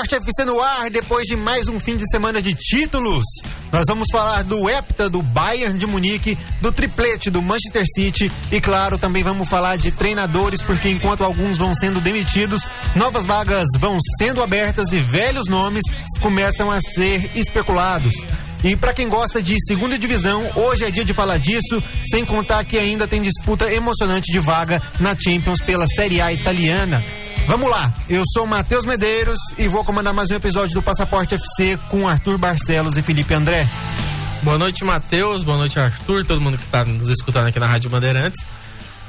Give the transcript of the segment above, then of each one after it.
Passaporte FC no ar, depois de mais um fim de semana de títulos. Nós vamos falar do Hepta, do Bayern de Munique, do triplete do Manchester City e, claro, também vamos falar de treinadores, porque enquanto alguns vão sendo demitidos, novas vagas vão sendo abertas e velhos nomes começam a ser especulados. E para quem gosta de segunda divisão, hoje é dia de falar disso, sem contar que ainda tem disputa emocionante de vaga na Champions pela Série A italiana. Vamos lá, eu sou Matheus Medeiros e vou comandar mais um episódio do Passaporte FC com Arthur Barcelos e Felipe André. Boa noite, Matheus. Boa noite, Arthur. Todo mundo que está nos escutando aqui na Rádio Bandeirantes.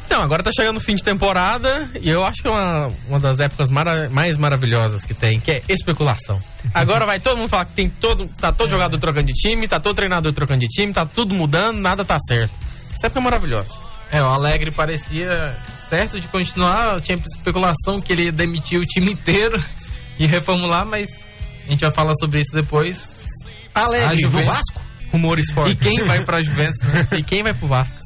Então, agora tá chegando o fim de temporada e eu acho que é uma, uma das épocas mara mais maravilhosas que tem, que é especulação. Agora vai todo mundo falar que tem todo, tá todo jogador trocando de time, tá todo treinador trocando de time, tá tudo mudando, nada tá certo. Essa época é maravilhosa. É, o Alegre parecia certo de continuar, tinha especulação que ele ia demitir o time inteiro e reformular, mas a gente vai falar sobre isso depois. Alegre, do Vasco? Rumores fortes. E quem vai pra Juventus, né? E quem vai pro Vasco?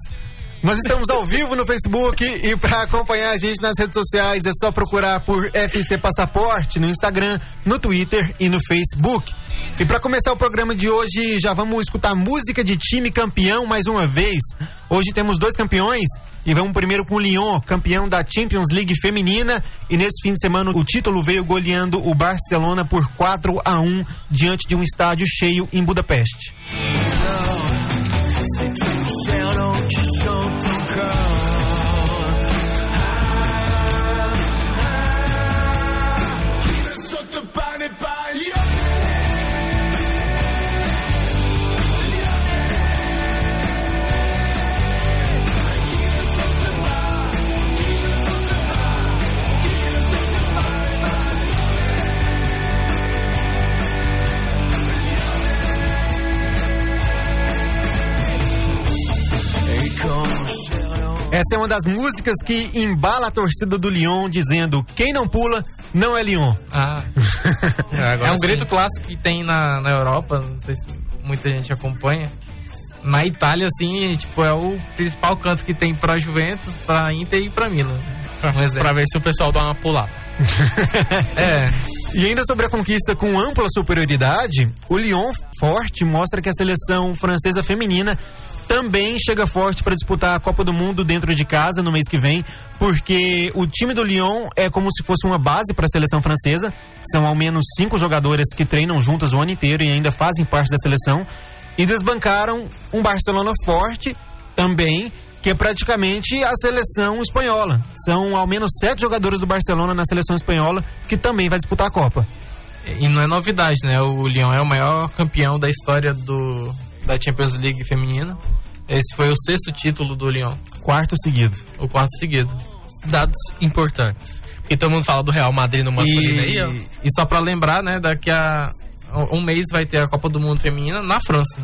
Nós estamos ao vivo no Facebook e para acompanhar a gente nas redes sociais é só procurar por FC Passaporte no Instagram, no Twitter e no Facebook. E para começar o programa de hoje, já vamos escutar música de time campeão mais uma vez. Hoje temos dois campeões e vamos primeiro com o Lyon, campeão da Champions League feminina. E nesse fim de semana o título veio goleando o Barcelona por 4 a 1 diante de um estádio cheio em Budapeste. Essa é uma das músicas que embala a torcida do Lyon, dizendo: quem não pula não é Lyon. Ah. é, é um sim. grito clássico que tem na, na Europa, não sei se muita gente acompanha. Na Itália, assim, tipo, é o principal canto que tem pra Juventus, pra Inter e pra Milan. Pra, pra ver se o pessoal dá uma pulada. é. E ainda sobre a conquista com ampla superioridade, o Lyon forte mostra que a seleção francesa feminina também chega forte para disputar a Copa do Mundo dentro de casa no mês que vem, porque o time do Lyon é como se fosse uma base para a seleção francesa. São ao menos cinco jogadoras que treinam juntas o ano inteiro e ainda fazem parte da seleção. E desbancaram um Barcelona forte também, que é praticamente a seleção espanhola. São ao menos sete jogadores do Barcelona na seleção espanhola que também vai disputar a Copa. E não é novidade, né? O Lyon é o maior campeão da história do, da Champions League feminina. Esse foi o sexto título do Lyon. Quarto seguido. O quarto seguido. Dados importantes. E todo mundo fala do Real Madrid no masculino e, aí, E só para lembrar, né, daqui a um mês vai ter a Copa do Mundo Feminina na França.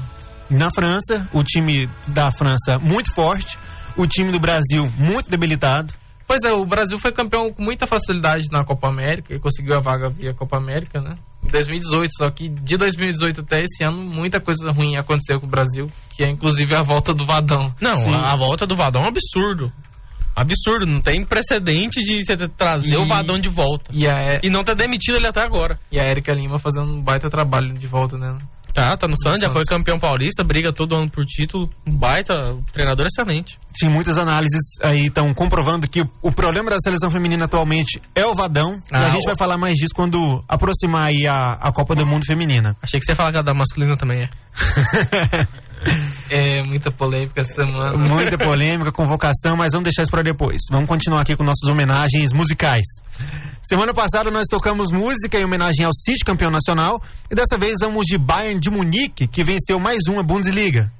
Na França, o time da França muito forte, o time do Brasil muito debilitado. Pois é, o Brasil foi campeão com muita facilidade na Copa América e conseguiu a vaga via Copa América, né? Em 2018, só que de 2018 até esse ano, muita coisa ruim aconteceu com o Brasil, que é inclusive a volta do Vadão. Não, a, a, volta do Vadão é um absurdo. Absurdo, não tem precedente de você trazer e, o Vadão de volta. E, a, e não ter demitido ele até agora. E a Erika Lima fazendo um baita trabalho de volta, né? Tá, tá no Santos, já foi campeão paulista, briga todo ano por título. Um baita, treinador excelente. Sim, muitas análises aí estão comprovando que o problema da seleção feminina atualmente é o Vadão. Ah, e a gente vai falar mais disso quando aproximar aí a, a Copa do Mundo Feminina. Achei que você ia falar que a da masculina também é. é, muita polêmica essa semana. Muita polêmica, convocação, mas vamos deixar isso para depois. Vamos continuar aqui com nossas homenagens musicais. Semana passada nós tocamos música em homenagem ao City campeão nacional e dessa vez vamos de Bayern de Munique, que venceu mais uma Bundesliga.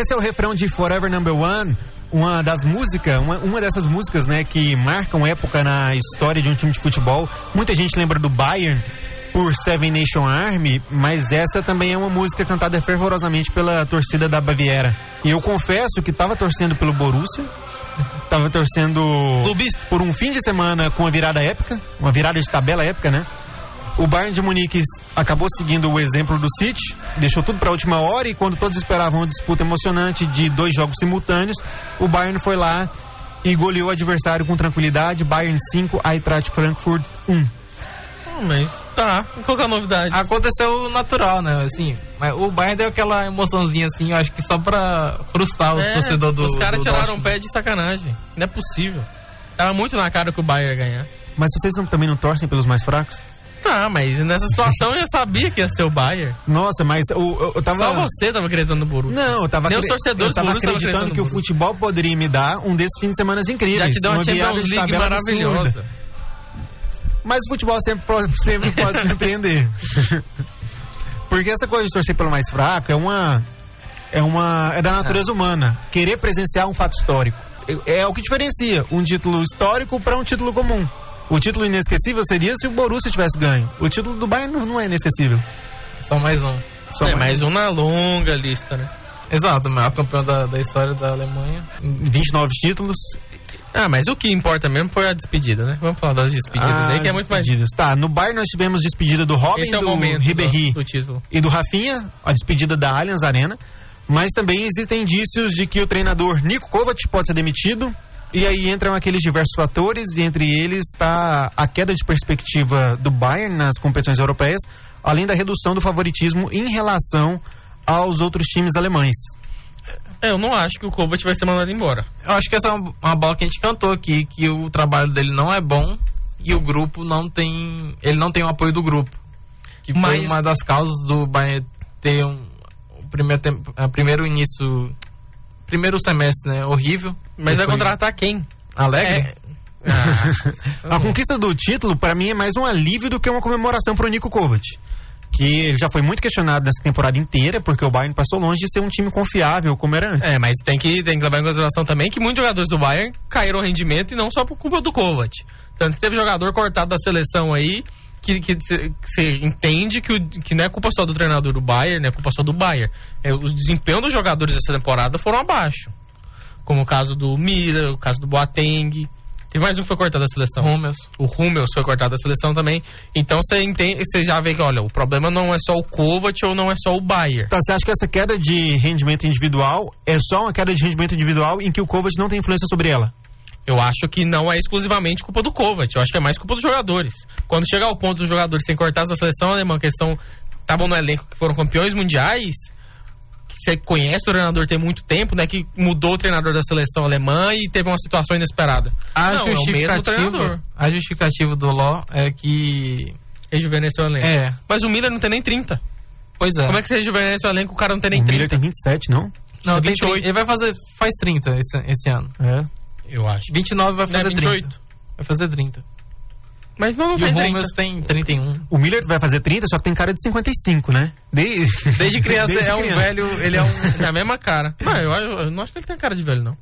Esse é o refrão de Forever Number One, uma das músicas, uma, uma dessas músicas, né, que marcam época na história de um time de futebol. Muita gente lembra do Bayern por Seven Nation Army, mas essa também é uma música cantada fervorosamente pela torcida da Baviera. E eu confesso que estava torcendo pelo Borussia, estava torcendo por um fim de semana com uma virada épica, uma virada de tabela épica, né? O Bayern de Munique acabou seguindo o exemplo do City, deixou tudo para a última hora e quando todos esperavam uma disputa emocionante de dois jogos simultâneos, o Bayern foi lá e goleou o adversário com tranquilidade. Bayern 5, Eintracht Frankfurt 1. Hum, Mas tá, qual que é a novidade? Aconteceu natural, né? Assim, mas o Bayern deu aquela emoçãozinha assim, eu acho que só pra frustrar o É, torcedor do. Os caras tiraram o pé de sacanagem. Não é possível. Tava muito na cara que o Bayern ia ganhar. Mas vocês não- também não torcem pelos mais fracos? Tá, mas nessa situação eu já sabia que ia ser o Bayern. Nossa, mas eu, tava. Só você tava acreditando no Borussia. Não, eu tava, Nem os torcedores eu tava acreditando que o futebol poderia me dar um desses fins de semana incríveis. Já te deu uma virada Champions League maravilhosa. absurda. Mas o futebol sempre pode, sempre pode surpreender. Porque essa coisa de torcer pelo mais fraco é uma. É uma. É da natureza humana. Querer presenciar um fato histórico. É, é o que diferencia um título histórico para um título comum. O título inesquecível seria se o Borussia tivesse ganho. O título do Bayern não, é inesquecível. Só mais um. Só é, mais mais um na longa lista, né? Exato, o maior campeão da, da história da Alemanha. 29 títulos. Ah, mas o que importa mesmo foi a despedida, né? Vamos falar das despedidas Ah, aí, que é muito mais. despedidas. Tá, no Bayern nós tivemos despedida do Robin, Esse é o do Ribéry do, do título. e do Rafinha, a despedida da Allianz Arena. Mas também existem indícios de que o treinador Nico Kovac pode ser demitido. E aí entram aqueles diversos fatores, e entre eles está a queda de perspectiva do Bayern nas competições europeias, além da redução do favoritismo em relação aos outros times alemães. É, eu não acho que o Kovac vai ser mandado embora. Eu acho que essa é uma, uma bola que a gente cantou aqui, que o trabalho dele não é bom e o grupo não tem. Ele não tem o apoio do grupo. Que foi Mas- uma das causas do Bayern ter um, um primeiro, tempo, primeiro início. Primeiro semestre, né? Horrível. Mas vai contratar quem? Alegre? É. Ah, A conquista do título, para mim, é mais um alívio do que uma comemoração pro Nico Kovac. Que ele já foi muito questionado nessa temporada inteira, porque o Bayern passou longe de ser um time confiável como era antes. É, mas tem que, tem que levar em consideração também que muitos jogadores do Bayern caíram o rendimento e não só por culpa do Kovac. Tanto que teve jogador cortado da seleção aí que você entende que, o- que não é culpa só do treinador do Bayern, não é culpa só do Bayern. É, o desempenho dos jogadores dessa temporada foram abaixo. Como o caso do Miller, o caso do Boateng. Teve mais um que foi cortado da seleção. Hummels. O Hummels foi cortado da seleção também. Então você entende, você já vê que, olha, o problema não é só o Kovac ou não é só o Bayern. Tá, você acha que essa queda de rendimento individual é só uma queda de rendimento individual em que o Kovac não tem influência sobre ela? Eu acho que não é exclusivamente culpa do Kovac. Eu acho que é mais culpa dos jogadores. Quando chegar ao ponto dos jogadores serem cortados da seleção alemã, que são estavam no elenco que foram campeões mundiais, que você conhece o treinador tem muito tempo, né? Que mudou o treinador da seleção alemã e teve uma situação inesperada. A não, é o mesmo justificativa, treinador. a justificativa do Ló é que. Rejuvenesceu o elenco. É, Mas o Miller não tem nem 30. pois é. Como é que você rejuvenesce o elenco? O cara não tem nem o 30. Miller tem 27, não? Não, Tem tem 28. 30. Ele vai fazer. Faz 30 esse, esse ano. É. Eu acho. 29 vai Não é fazer 28. 30. Vai fazer 30. Mas não, não E tem o 30. Hummels tem 31. O Miller vai fazer 30, só que tem cara de 55, né? De... Desde criança Desde é um criança. velho. Ele é um. É a mesma cara. Não, eu, eu não acho que ele tem cara de velho, não.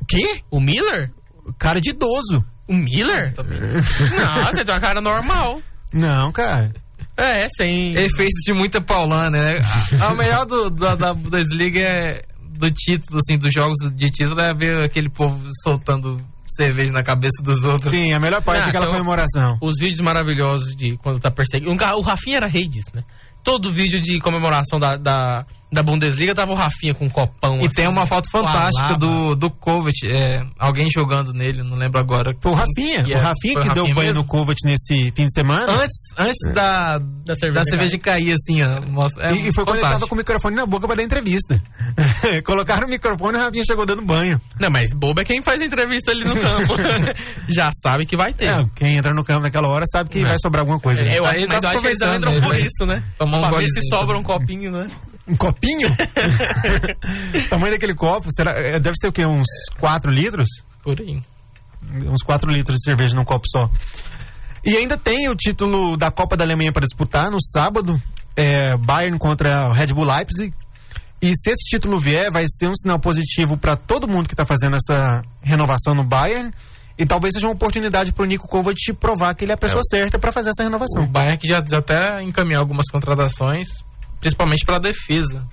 O quê? O Miller? Cara de idoso. O Miller? Também. Não, você tem uma cara normal. Não, cara. É, sem. Ele fez de muita paulana, né? A, melhor do, da, da Bundesliga é. Do título, assim, dos jogos de título é ver aquele povo soltando cerveja na cabeça dos outros. Sim, a melhor parte Ah, é aquela então- comemoração. Os vídeos maravilhosos de quando tá perseguindo. O Rafinha era rei disso, né? Todo vídeo de comemoração da, da, da Bundesliga tava o Rafinha com um copão. E assim, tem uma foto fantástica do, do Kovac, é, alguém jogando nele, não lembro agora. Foi o Rafinha. Que o é- Rafinha que o deu Rafinha banho mesmo? no Kovac nesse fim de semana. Antes, antes da, Da cerveja da cerveja cair, assim, ó. Mostra, é e, e foi quando ele tava fantástico. com o microfone na boca pra dar entrevista. Colocaram o microfone e o Rafinha chegou dando banho. Não, mas bobo é quem faz entrevista ali no campo. Já sabe que vai ter. É, quem entra no campo naquela hora sabe que É. vai sobrar alguma coisa. né? É, eu acho, mas eu acho que eles entram por isso, né? tomar um pra ver se sobra um copinho, né? Um copinho? o tamanho daquele copo, será, é, deve ser o quê? Uns 4 litros? Por aí. Uns 4 litros de cerveja num copo só. E ainda tem o título da Copa da Alemanha para disputar no sábado. É, Bayern contra o Red Bull Leipzig. E se esse título vier, vai ser um sinal positivo para todo mundo que está fazendo essa renovação no Bayern. E talvez seja uma oportunidade para o Nico Kovac provar que ele é a pessoa É. certa para fazer essa O renovação. Bayern que já, já até encaminhou algumas contratações, principalmente para defesa.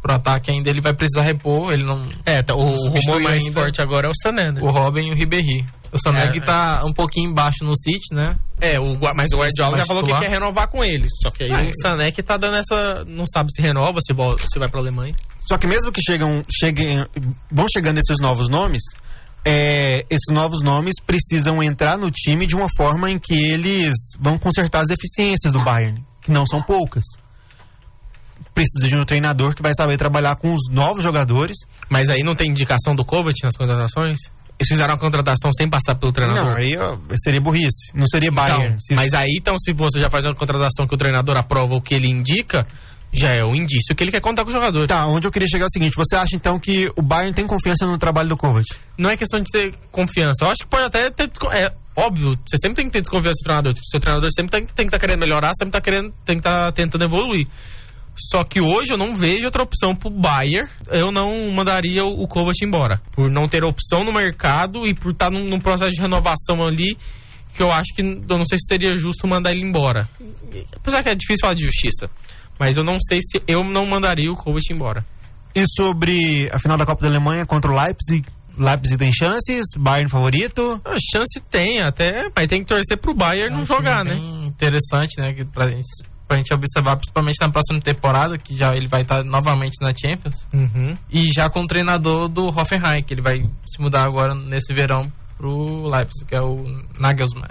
Pro ataque ainda ele vai precisar repor, ele não É, tá, o rumor substituiu mais ainda forte agora é o Sané, né? o Robin e o Ribéry. O Sané É, tá um pouquinho embaixo no City, né? É, o, mas o Guardiola já falou que quer renovar com ele. Só que aí Ah, o Sané que tá dando essa. Não sabe se renova, se, vol- se vai pra Alemanha. Só que mesmo que chegam, cheguem, vão chegando esses novos nomes, é, esses novos nomes precisam entrar no time de uma forma em que eles vão consertar as deficiências do Bayern, que não são poucas. Precisa de um treinador que vai saber trabalhar com os novos jogadores. Mas aí não tem indicação do Kovac nas contratações? Eles fizeram a contratação sem passar pelo treinador? Não, aí ó, seria burrice. Não seria Bayern. Então, Se- mas aí, então, se você já faz uma contratação que o treinador aprova o que ele indica, já é um indício que ele quer contar com o jogador. Tá, onde eu queria chegar é o seguinte: você acha então que o Bayern tem confiança no trabalho do Kovac? Não é questão de ter confiança. Eu acho que pode até ter. É óbvio, você sempre tem que ter desconfiança do treinador. O seu treinador sempre tem, tem que estar querendo melhorar, sempre tá querendo, tem que estar tentando evoluir. Só que hoje eu não vejo outra opção pro Bayern. Eu não mandaria o o Kovac embora. Por não ter opção no mercado e por estar num, num processo de renovação ali, que eu acho que eu não sei se seria justo mandar ele embora. Apesar que é difícil falar de justiça. Mas eu não sei se eu não mandaria o Kovac embora. E sobre a final da Copa da Alemanha contra o Leipzig? Leipzig tem chances? Bayern favorito? A chance tem até, mas tem que torcer pro Bayern não um jogar, né? Interessante, né? Que pra, gente, pra gente observar, principalmente na próxima temporada, que já ele vai estar novamente na Champions. Uhum. E já com o treinador do Hoffenheim, que ele vai se mudar agora nesse verão pro Leipzig, que é o Nagelsmann.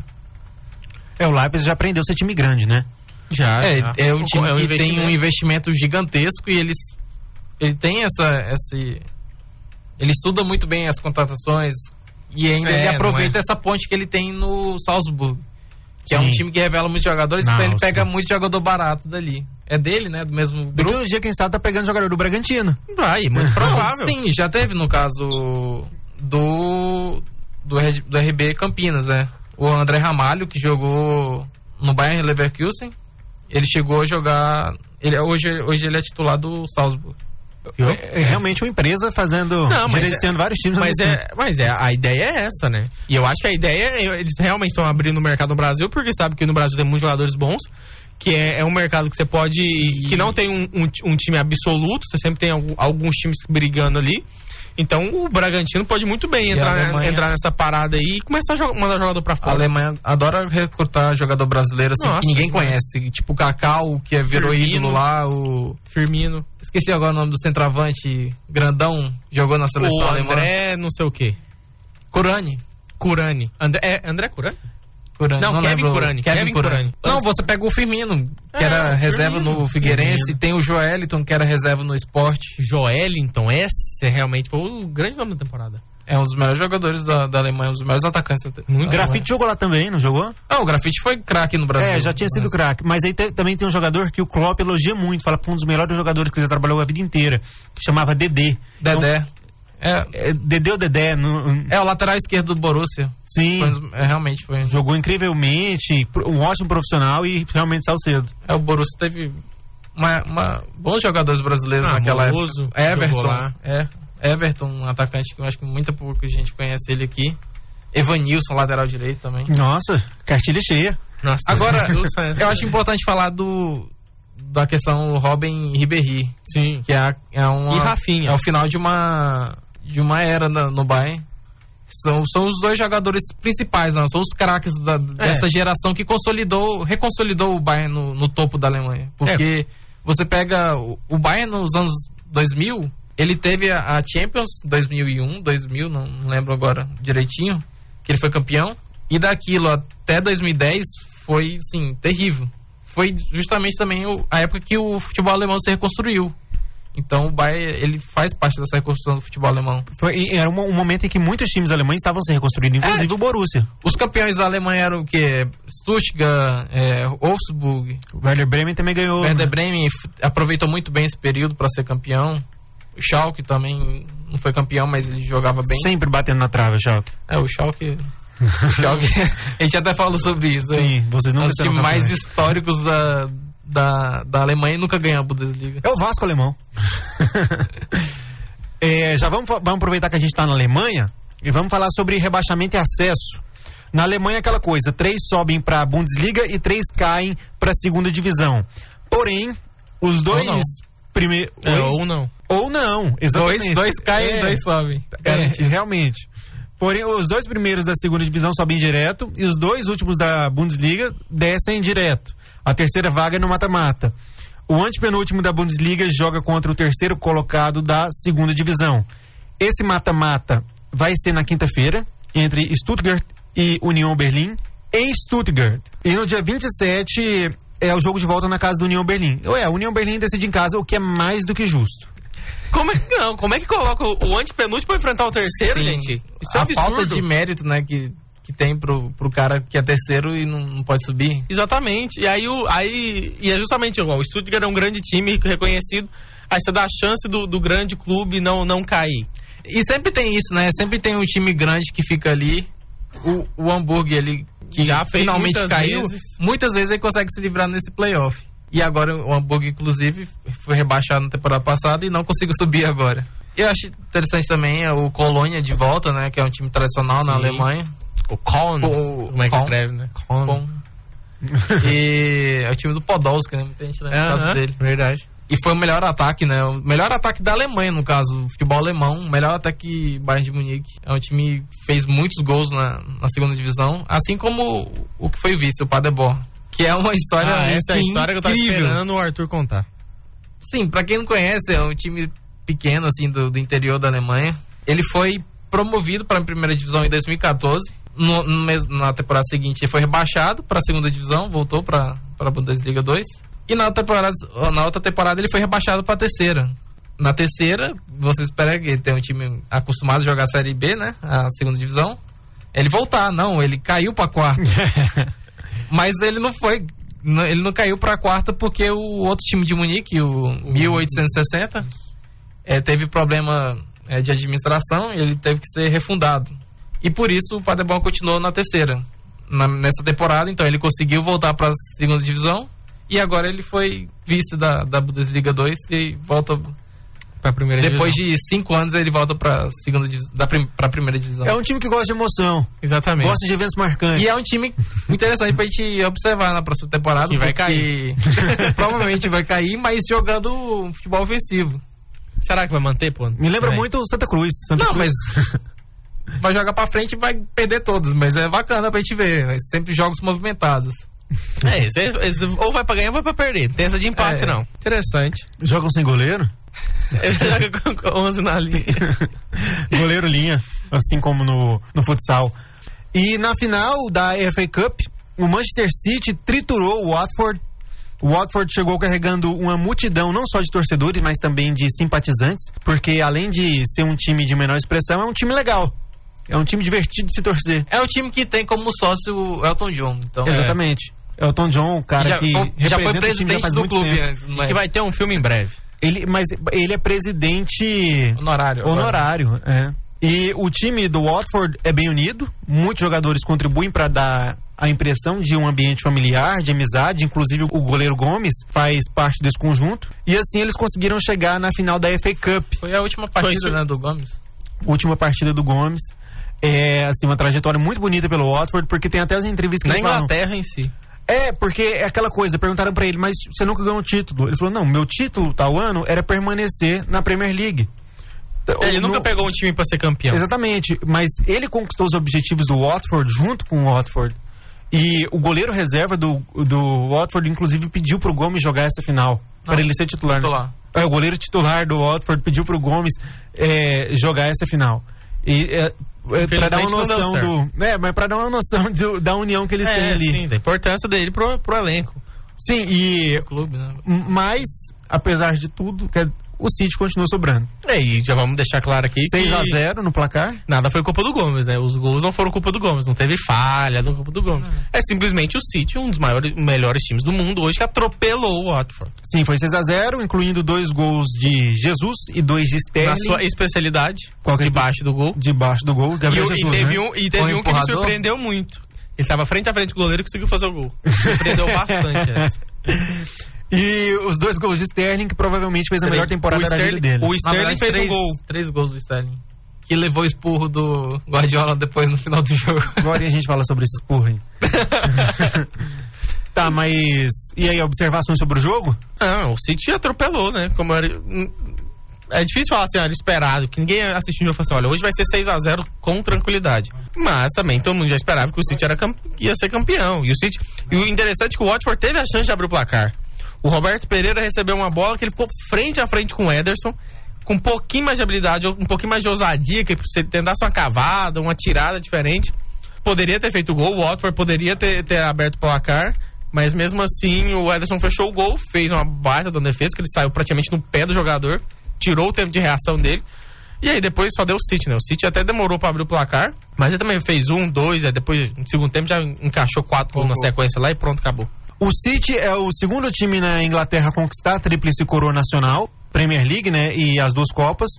É, o Leipzig já aprendeu a ser time grande, né? Já, É, já. é um time É um que tem um investimento. gigantesco e eles ele tem essa esse ele estuda muito bem as contratações e ainda É, ele aproveita é? essa ponte que ele tem no Salzburg, que é um Sim. time que revela muitos jogadores, então ele pega muito jogador barato dali. É dele, né, do mesmo Daqui grupo. uns dias, quem sabe, tá pegando jogador do Bragantino. Vai, muito provável. Sim, já teve no caso do do, do RB Campinas, né? O André Ramalho que jogou no Bayern Leverkusen, ele chegou a jogar, ele hoje hoje ele é titular do Salzburg. É, é realmente uma empresa fazendo, Não, gerenciando vários times. Mas é, mas é, a ideia é essa, né? E eu acho que a ideia é, eles realmente estão abrindo o mercado no Brasil, porque sabe que no Brasil tem muitos jogadores bons, que é, é um mercado que você pode. que não tem um, um, um time absoluto, você sempre tem alguns times brigando ali. Então o Bragantino pode muito bem a entrar, Alemanha- entrar nessa parada aí e começar a joga- mandar jogador pra A fora. Alemanha adora recrutar jogador brasileiro assim Nossa, que ninguém conhece, tipo o Cacau, que é- virou Firmino. ídolo lá, o Firmino. esqueci agora o nome do centroavante, grandão, jogou na seleção O alemã. André, não sei o quê. Curani. Curani. André, é André Curani? Curani. Não, Kevin lembro. Curani, Kevin, Kevin Curani. Curani. Não, você pega o Firmino, que É, era reserva Firmino. no Figueirense, Firmino. tem o Joeliton, que era reserva no Sport. Joelinton, esse é realmente foi o grande nome da temporada. É um dos melhores jogadores da, da Alemanha, um dos melhores atacantes da da O Grafite jogou lá também, não jogou? Ah, o Grafite foi craque no Brasil. É, já tinha sido craque. Mas aí te- também tem um jogador que o Klopp elogia muito, fala que foi um dos melhores jogadores que ele já trabalhou a vida inteira, que chamava Dedé. Dedé. Então, é, Dedé ou Dedé? no- é o lateral esquerdo do Borussia. sim, Foi um é, realmente foi. jogou incrivelmente, um ótimo profissional e realmente saiu cedo. É, o Borussia teve uma, uma- bons jogadores brasileiros Ah, naquela Moroso época. Everton. É, Everton, um atacante que eu acho que muita pouca gente conhece ele aqui. Evanilson, lateral direito também. Nossa, cartilha cheia. Nossa, Agora, é- eu acho importante falar do da questão Robin Ribéry, Sim. que é, é uma E Rafinha. é o final de uma de uma era na- no Bayern. São, são os dois jogadores principais, não, são os craques da- dessa geração que consolidou, reconsolidou o Bayern no, no topo da Alemanha. Porque você pega o, o Bayern nos anos 2000, ele teve a, a Champions 2001, 2000, não, não lembro agora direitinho, que ele foi campeão. E daquilo até 2010 foi, sim, terrível. Foi justamente também o- a época que o futebol alemão se reconstruiu. Então o Bayern, ele faz parte dessa reconstrução do futebol alemão. Foi, era um, um momento em que muitos times alemães estavam se reconstruindo, inclusive o Borussia. Os campeões da Alemanha eram o quê? Stuttgart, é, Wolfsburg, O Werder Bremen também ganhou. Werder né? Bremen aproveitou muito bem esse período para ser campeão. O Schalke também não foi campeão, mas ele jogava bem. Sempre batendo na trave, Schalke. É, o Schalke... o Schalke a gente até falou sobre isso. né? Sim, vocês serão times mais históricos da, da, da Alemanha e nunca ganhou a Bundesliga. É o Vasco alemão. É, já vamos, vamos aproveitar que a gente está na Alemanha e vamos falar sobre rebaixamento e acesso. Na Alemanha, é aquela coisa: três sobem para a Bundesliga e três caem para a segunda divisão. Porém, os dois não. primeiros. É, ou não. Ou não, exatamente. Dois, dois caem É, e dois sobem. É, realmente. Porém, os dois primeiros da segunda divisão sobem direto e os dois últimos da Bundesliga descem direto. A terceira vaga é no mata-mata. O antepenúltimo da Bundesliga joga contra o terceiro colocado da segunda divisão. Esse mata-mata vai ser na quinta-feira, entre Stuttgart e União Berlim, em Stuttgart. E no dia 27 é o jogo de volta na casa do União Berlim. Ué, a União Berlim decide em casa, o que é mais do que justo. Como é que não? Como é que coloca o, o antepenúltimo pra enfrentar o terceiro, Sim. gente? Isso é a absurdo. falta de mérito, né, que, que tem pro, pro cara que é terceiro e não, não pode subir. Exatamente. E aí, o, aí e é justamente igual. O Stuttgart é um grande time reconhecido. Aí você dá a chance do, do grande clube não, não cair. E sempre tem isso, né? Sempre tem um time grande que fica ali. O, o Hamburg, ele que Já fez finalmente muitas caiu. vezes. Muitas vezes ele consegue se livrar nesse playoff. E agora o Hamburg, inclusive, foi rebaixado na temporada passada e não conseguiu subir agora. Eu acho interessante também é o Colônia de volta, né? Que é um time tradicional na Sim. Alemanha. O Kohn. O- como é que Kohn. escreve, né? Kohn. Bom. e é o time do Podolski, né? Muita gente lembra causa Aham, dele. Verdade. E foi o melhor ataque, né? O melhor ataque da Alemanha, no caso. O futebol alemão, o melhor ataque Bayern de Munique. É um time que fez muitos gols na, na segunda divisão, assim como o que foi vice, o Paderborn. Que é uma história Ah, essa é a história que eu tava incrível. esperando o Arthur contar. Sim, pra quem não conhece, é um time pequeno, assim, do, do interior da Alemanha. Ele foi promovido para a primeira divisão em 2014. No, no na temporada seguinte, ele foi rebaixado para a segunda divisão, voltou para a Bundesliga 2. E na outra temporada, na outra temporada ele foi rebaixado para a terceira. Na terceira, você espera que ele tenha um time acostumado a jogar a Série B, né? A segunda divisão. Ele voltar, não, ele caiu para a quarta. Mas ele não foi. Ele não caiu pra quarta porque o outro time de Munique, o 1860, eh, teve problema eh, de administração e ele teve que ser refundado. E por isso o Paderborn continuou na terceira. Na- nessa temporada, então ele conseguiu voltar pra segunda divisão e agora ele foi vice da, da Bundesliga 2 e volta. Pra primeira Depois divisão. de cinco anos ele volta pra, segunda, da prim, pra primeira divisão. É um time que gosta de emoção, Exatamente. gosta de eventos marcantes. E é um time interessante pra gente observar na próxima temporada. Que vai porque provavelmente vai cair, mas jogando um futebol ofensivo. Será que vai manter, pô? Me lembra muito o Santa Cruz. Santa Não, Cruz. mas vai jogar pra frente e vai perder todos. Mas é bacana pra gente ver. é sempre jogos movimentados. É, esse, esse ou vai pra ganhar ou vai pra perder. Não tem essa de empate, É. não. Interessante. Jogam sem goleiro? Ele joga com- com 11 na linha. goleiro linha, assim como no, no futsal. E na final da FA Cup, o Manchester City triturou o Watford. O Watford chegou carregando uma multidão não só de torcedores, mas também de simpatizantes, porque além de ser um time de menor expressão, é um time legal. É um time divertido de se torcer. É o time que tem como sócio o Elton John. Então, Exatamente. É Tom John, o cara já, que já foi representa o time já presidente faz do muito clube tempo. antes, não é? Que vai ter um filme em breve. Ele, mas ele é presidente Honorário. agora. honorário, é. E o time do Watford é bem unido, muitos jogadores contribuem para dar a impressão de um ambiente familiar, de amizade, inclusive o goleiro Gomes faz parte desse conjunto. E assim eles conseguiram chegar na final da FA Cup, Foi a última partida isso. né, do Gomes. última partida do Gomes. É assim uma trajetória muito bonita pelo Watford, porque tem até as entrevistas que Na Inglaterra em si. é, porque é aquela coisa, perguntaram pra ele, mas você nunca ganhou um título? Ele falou, não, meu título tal ano era permanecer na Premier League. Ele No- nunca pegou um time pra ser campeão. Exatamente, mas ele conquistou os objetivos do Watford junto com o Watford. E o goleiro reserva do, do Watford, inclusive, pediu pro Gomes jogar essa final. Para ele ser titular. Titular. É, o goleiro titular do Watford pediu pro Gomes é, jogar essa final. E é, é, pra dar uma noção do. É, mas pra dar uma noção do- da união que eles têm É, ali. sim, da importância dele pro, pro elenco. Sim, e. Clube, né? Mas, apesar de tudo, o City continuou sobrando. É, e já vamos deixar claro aqui 6 que a 0 no placar. nada foi culpa do Gomes, né? Os gols não foram culpa do Gomes, não teve falha, não culpa do Gomes. É simplesmente o City, um dos maiores, melhores times do mundo hoje, que atropelou o Watford. Sim, foi 6 a 0 incluindo dois gols de Jesus e dois de Sterling. Na sua especialidade, Qual que é debaixo do gol. debaixo do gol. E, Gabriel e Jesus, teve né? um, e teve um que me surpreendeu muito. Ele estava frente a frente com o goleiro e conseguiu fazer o gol. Surpreendeu bastante essa. E os dois gols de Sterling, que provavelmente fez a melhor temporada o da vida Sterling, dele. o Sterling verdade, fez três, um gol. Três gols do Sterling. Que levou o expurro do Guardiola depois no final do jogo. Agora a gente fala sobre esses porra aí. tá, mas. E aí, observações sobre o jogo? Não, o City atropelou, né? Como era, é difícil falar assim, era esperado, que ninguém assistiu e falou assim, olha, hoje vai ser 6 a 0 com tranquilidade. Mas também todo mundo já esperava que o City era ia ser campeão. E o City, e o interessante é que o Watford teve a chance de abrir o placar. O Roberto Pereira recebeu uma bola que ele ficou frente a frente com o Ederson, com um pouquinho mais de habilidade, um pouquinho mais de ousadia, que você tentasse uma cavada, uma tirada diferente. Poderia ter feito o gol, o Watford poderia ter, ter aberto o placar, mas mesmo assim o Ederson fechou o gol, fez uma baita da defesa, que ele saiu praticamente no pé do jogador, tirou o tempo de reação dele. E aí depois só deu o City, né? O City até demorou pra abrir o placar, mas ele também fez um, dois, aí depois no segundo tempo já encaixou quatro gols na sequência lá e pronto, acabou. O City é o segundo time na Inglaterra a conquistar a tríplice coroa nacional, Premier League, né? E as duas Copas,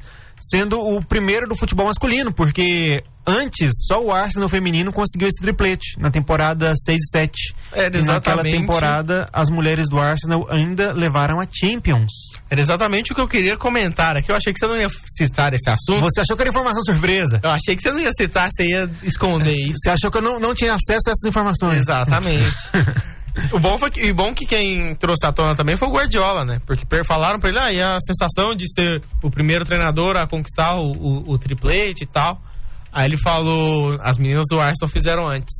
sendo o primeiro do futebol masculino, porque antes só o Arsenal feminino conseguiu esse triplete na temporada 6 e 7. Era E naquela exatamente- temporada, as mulheres do Arsenal ainda levaram a Champions. Era exatamente o que eu queria comentar aqui. Eu achei que você não ia citar esse assunto. Você achou que era informação surpresa? Eu achei que você não ia citar, você ia esconder isso. Você achou que eu não, não tinha acesso a essas informações? Exatamente. o bom foi que, e bom que quem trouxe à tona também foi o Guardiola, né? Porque falaram pra ele, ah, e a sensação de ser o primeiro treinador a conquistar o, o, o triplete e tal. Aí ele falou, as meninas do Arsenal fizeram antes.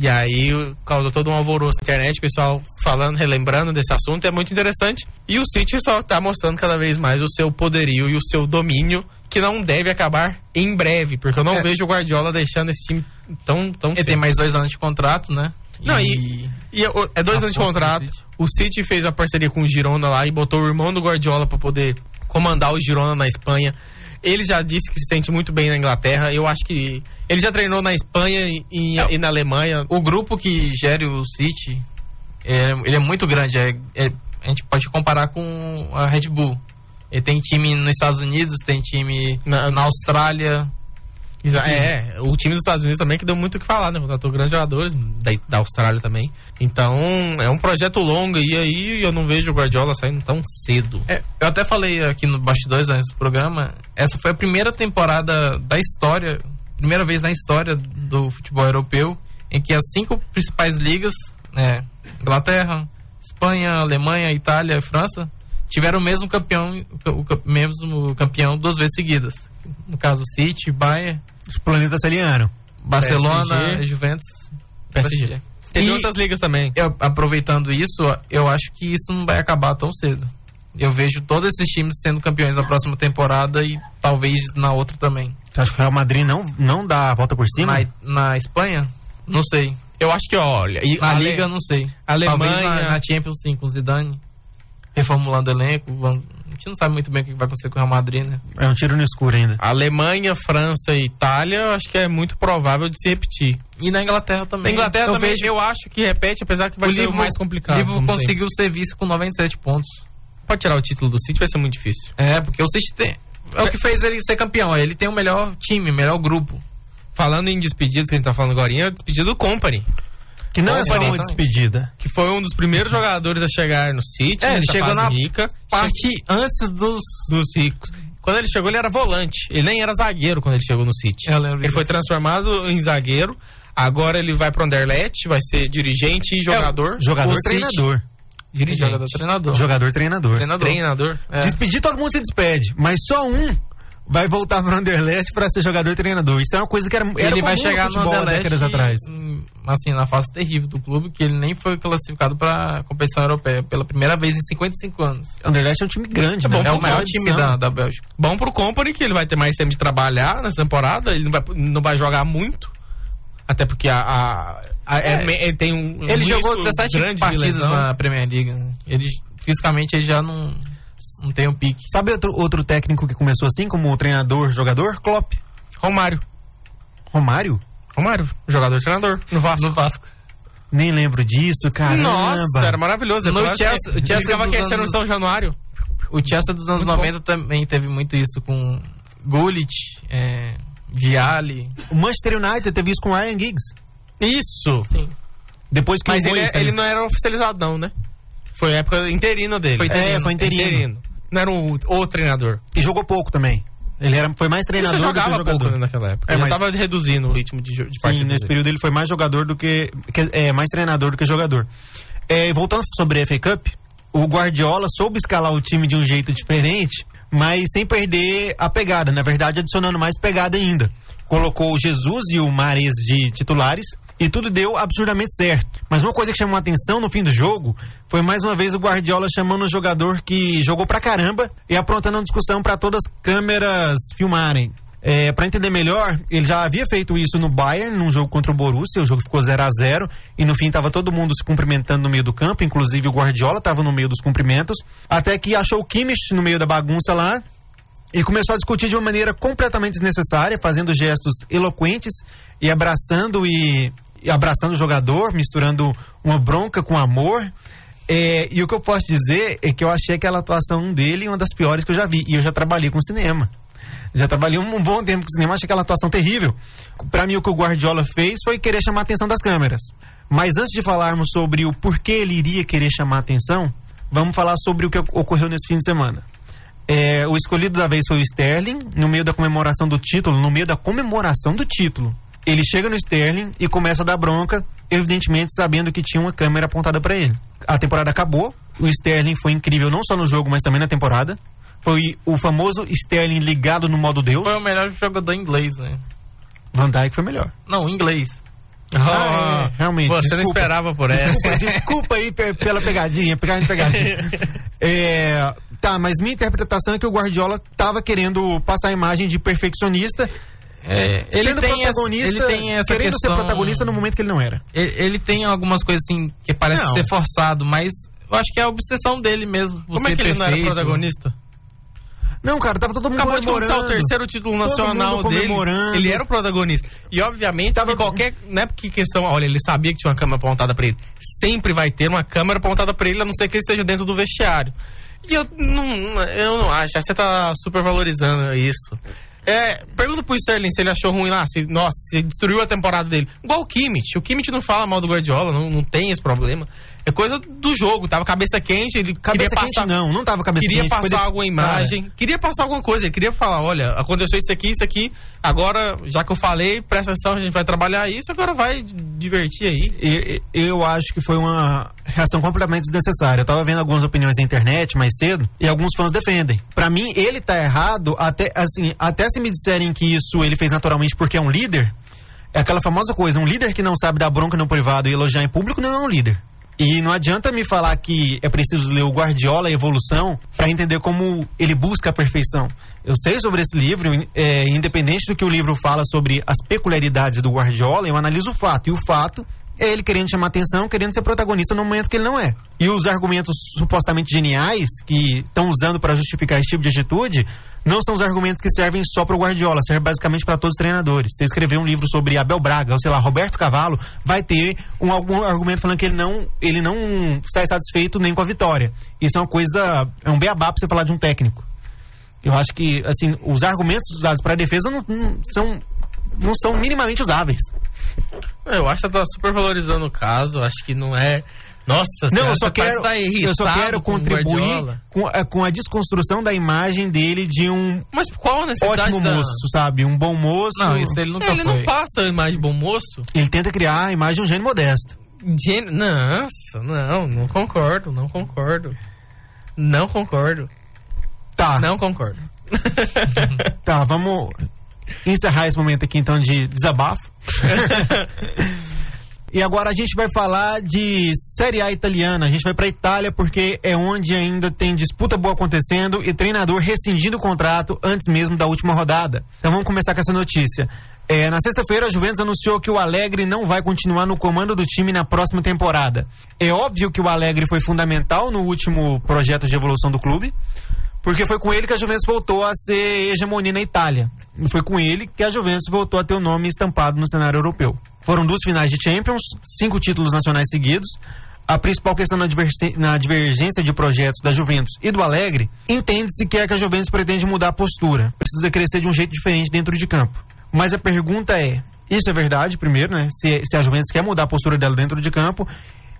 E aí causou todo um alvoroço na internet, pessoal falando, relembrando desse assunto, é muito interessante. E o City só tá mostrando cada vez mais o seu poderio e o seu domínio, que não deve acabar em breve, porque eu não É. vejo o Guardiola deixando esse time tão, tão Ele cedo. tem mais dois anos de contrato, né? Não, e, e é o- é dois A anos de contrato. O City fez uma parceria com o Girona lá e botou o irmão do Guardiola pra poder comandar o Girona na Espanha. Ele já disse que se sente muito bem na Inglaterra. Eu acho que ele já treinou na Espanha e, e- É. e na Alemanha. o grupo que gere o City, é, ele é muito grande. É, é- a gente pode comparar com a Red Bull. Ele tem time nos Estados Unidos, tem time Na- na Austrália. Exa- É, o time dos Estados Unidos também que deu muito o que falar, né? Contratou grandes jogadores, da, da Austrália também. Então, é um projeto longo e aí eu não vejo o Guardiola saindo tão cedo. É, eu até falei aqui no Bastidores antes do programa, essa foi a primeira temporada da história, primeira vez na história do futebol europeu, em que as cinco principais ligas, né, Inglaterra, Espanha, Alemanha, Itália e França, tiveram o mesmo campeão, o ca- mesmo campeão duas vezes seguidas. No caso, City, Bayern, Os planetas se alinharam. Barcelona, PSG. Juventus, PSG. Teve E- outras ligas também. eu- aproveitando isso, eu acho que isso não vai acabar tão cedo. Eu vejo todos esses times sendo campeões na próxima temporada e talvez na outra também. Você acha que o Real Madrid não, não dá a volta por cima? Na, na Espanha? Não sei. Eu acho que, olha, e Na a Ale- Liga, não sei. Alemanha- Talvez na, na Champions, sim, com o Zidane. Reformulando o elenco. vamos- gente não sabe muito bem o que vai acontecer com o Real Madrid, né? É um tiro no escuro ainda. Alemanha, França e Itália, eu acho que é muito provável de se repetir. E na Inglaterra também. Na Inglaterra eu também, vejo eu acho que repete, apesar que vai o ser o mais complicado. O Liverpool sempre. conseguiu ser vice com 97 pontos. Pode tirar o título do City, vai ser muito difícil. É, porque o City tem... É o que fez ele ser campeão. Ele tem o melhor time, o melhor grupo. Falando em despedidas que a gente tá falando agora, é a despedida do Company, Que não é só uma despedida. que foi um dos primeiros jogadores a chegar no City, É, ele chegou na rica, Parte antes dos... dos ricos. Quando ele chegou, ele era volante. Ele nem era zagueiro quando ele chegou no City. Eu lembro Ele foi transformado em zagueiro. Agora ele vai pro Anderlecht, vai ser dirigente e jogador. Jogador, O City- treinador. dirigente. Jogador, treinador. Jogador, treinador. Treinador. Treinador. É. Despedir, todo mundo se despede. Mas só um vai voltar pro Anderlecht pra ser jogador e treinador. Isso é uma coisa que era, era ele vai chegar no futebol há Anderlecht décadas atrás. hum, assim, na fase terrível do clube, que ele nem foi classificado para competição europeia pela primeira vez em 55 anos. Anderlecht é um time grande, É né? É o maior time da, da Bélgica. Bom pro Company, que ele vai ter mais tempo de trabalhar nessa temporada. Ele não vai, não vai jogar muito. Até porque a. a- a- é É. ele tem um. Ele um jogou risco 17 grande de partidas na Premier League. né? Ele, fisicamente, ele já não, não tem um pique. Sabe outro, outro técnico que começou assim, como treinador, jogador? Klopp. Romário. Romário? Romário, jogador treinador. No Vasco. No Vasco. Nem lembro disso, caramba. Nossa, era maravilhoso. No Chelsea- o ele Chelsea ficava aquecendo no anos- São Januário. O Chelsea dos anos Muito 90 também teve muito isso com Gullit, é, Viali. O Manchester United teve isso com o Ryan Giggs. Isso. Sim. Depois que Mas o ele, Moyes ele não era oficializado, não, né? Foi a época interina dele. Foi interino. É, foi interino. Não era o, o treinador. E jogou pouco também. Ele era, foi mais treinador só do que jogava jogador. pouco né, naquela época. É, ele mas- tava reduzindo o ritmo de, de Sim, partida. nesse dele. período ele foi mais jogador do que. que- é, mais treinador do que jogador. É, voltando sobre a FA Cup, o Guardiola soube escalar o time de um jeito diferente, mas sem perder a pegada. Na verdade, adicionando mais pegada ainda. Colocou o Jesus e o Mares de titulares. E tudo deu absurdamente certo. Mas uma coisa que chamou a atenção no fim do jogo foi mais uma vez o Guardiola chamando um jogador que jogou pra caramba e aprontando uma discussão pra todas as câmeras filmarem. É, para entender melhor, ele já havia feito isso no Bayern, num jogo contra o Borussia, o jogo ficou 0 a 0 e no fim tava todo mundo se cumprimentando no meio do campo, inclusive o Guardiola estava no meio dos cumprimentos, até que achou o Kimmich no meio da bagunça lá e começou a discutir de uma maneira completamente desnecessária, fazendo gestos eloquentes e abraçando e abraçando o jogador, misturando uma bronca com amor. É, e o que eu posso dizer é que eu achei aquela atuação dele uma das piores que eu já vi. E eu já trabalhei com cinema. Já trabalhei um bom tempo com cinema, achei aquela atuação terrível. Pra mim, o que o Guardiola fez foi querer chamar a atenção das câmeras. Mas antes de falarmos sobre o porquê ele iria querer chamar a atenção, vamos falar sobre o que ocorreu nesse fim de semana. É, o escolhido da vez foi o Sterling, no meio da comemoração do título, no meio da comemoração do título. Ele chega no Sterling e começa a dar bronca, evidentemente sabendo que tinha uma câmera apontada para ele. A temporada acabou, o Sterling foi incrível não só no jogo, mas também na temporada. Foi o famoso Sterling ligado no modo Deus. Foi o melhor jogador inglês, né? Van Dijk foi melhor. Não, inglês. Ah, é, realmente, Você não desculpa. esperava por essa. Desculpa, desculpa aí pe- pela pegadinha, pegadinha, pegadinha. É, tá, mas minha interpretação é que o Guardiola tava querendo passar a imagem de perfeccionista, É, ele sendo tem essa, protagonista, ele tem essa querendo questão, ser protagonista no momento que ele não era. Ele, ele tem algumas coisas assim que parece Não. ser forçado, mas eu acho que é a obsessão dele mesmo. Como é que ele não era protagonista? Não, cara, tava todo mundo Acabou de comemorando. conquistar o terceiro título nacional dele. Ele era o protagonista. E obviamente, Tava- que qualquer. Não é porque questão. Olha, ele sabia que tinha uma câmera apontada pra ele. Sempre vai ter uma câmera apontada pra ele, a não ser que ele esteja dentro do vestiário. E eu não, eu não acho. Você tá supervalorizando isso. É, pergunta pro Sterling se ele achou ruim lá. Se, nossa, se destruiu a temporada dele. Igual o Kimmich. O Kimmich não fala mal do Guardiola, não, não tem esse problema. É coisa do jogo. Tava cabeça quente, ele Cabeça queria quente passar não, não tava cabeça queria quente. foi passar alguma imagem, queria passar alguma coisa, ele queria falar, olha, aconteceu isso aqui, isso aqui, agora, já que eu falei, presta atenção, a gente vai trabalhar isso, agora vai divertir aí. E- e- Eu acho que foi uma reação completamente desnecessária. Eu tava vendo algumas opiniões na internet mais cedo e alguns fãs defendem. Pra mim, ele tá errado, até assim, até se me disserem que isso ele fez naturalmente porque é um líder, é aquela famosa coisa, um líder que não sabe dar bronca no privado e elogiar em público não é um líder. E não adianta me falar que é preciso ler o Guardiola, a Evolução, para entender como ele busca a perfeição. Eu sei sobre esse livro, é, independente do que o livro fala sobre as peculiaridades do Guardiola, eu analiso o fato. E o fato é ele querendo chamar atenção, querendo ser protagonista no momento que ele não é. E os argumentos supostamente geniais que estão usando para justificar esse tipo de atitude não são os argumentos que servem só para o Guardiola, servem basicamente para todos os treinadores. Você escrever um livro sobre Abel Braga, ou sei lá, Roberto Cavalo, vai ter um, algum argumento falando que ele não, ele não sai satisfeito nem com a vitória. Isso é uma coisa, é um beabá para você falar de um técnico. Eu acho que, assim, os argumentos usados para a defesa não, não são, não são minimamente usáveis. Eu acho que você tá supervalorizando o caso, acho que não é... Nossa, Não, você eu só quero, tá eu só quero com contribuir com a, com a desconstrução da imagem dele de um Mas qual a necessidade ótimo da... moço, sabe? Um bom moço. Não, isso ele nunca Ele foi. não passa a imagem de bom moço. Ele tenta criar a imagem de um gênio modesto. Gênio... Nossa, não, não concordo, não concordo. Não concordo, Tá, não concordo. tá, vamos encerrar esse momento aqui então de desabafo. e agora a gente vai falar de Série A italiana. A gente vai pra Itália porque é onde ainda tem disputa boa acontecendo e treinador rescindindo o contrato antes mesmo da última rodada. Então vamos começar com essa notícia. É, na sexta-feira, a Juventus anunciou que o Alegre não vai continuar no comando do time na próxima temporada. É óbvio que o Alegre foi fundamental no último projeto de evolução do clube, porque foi com ele que a Juventus voltou a ser hegemonia na Itália. E foi com ele que a Juventus voltou a ter o nome estampado no cenário europeu. Foram duas finais de Champions, cinco títulos nacionais seguidos. A principal questão na, na divergência de projetos da Juventus e do Alegre, entende-se que é que a Juventus pretende mudar a postura. Precisa crescer de um jeito diferente dentro de campo. Mas a pergunta é: isso é verdade, primeiro, né? Se, se a Juventus quer mudar a postura dela dentro de campo.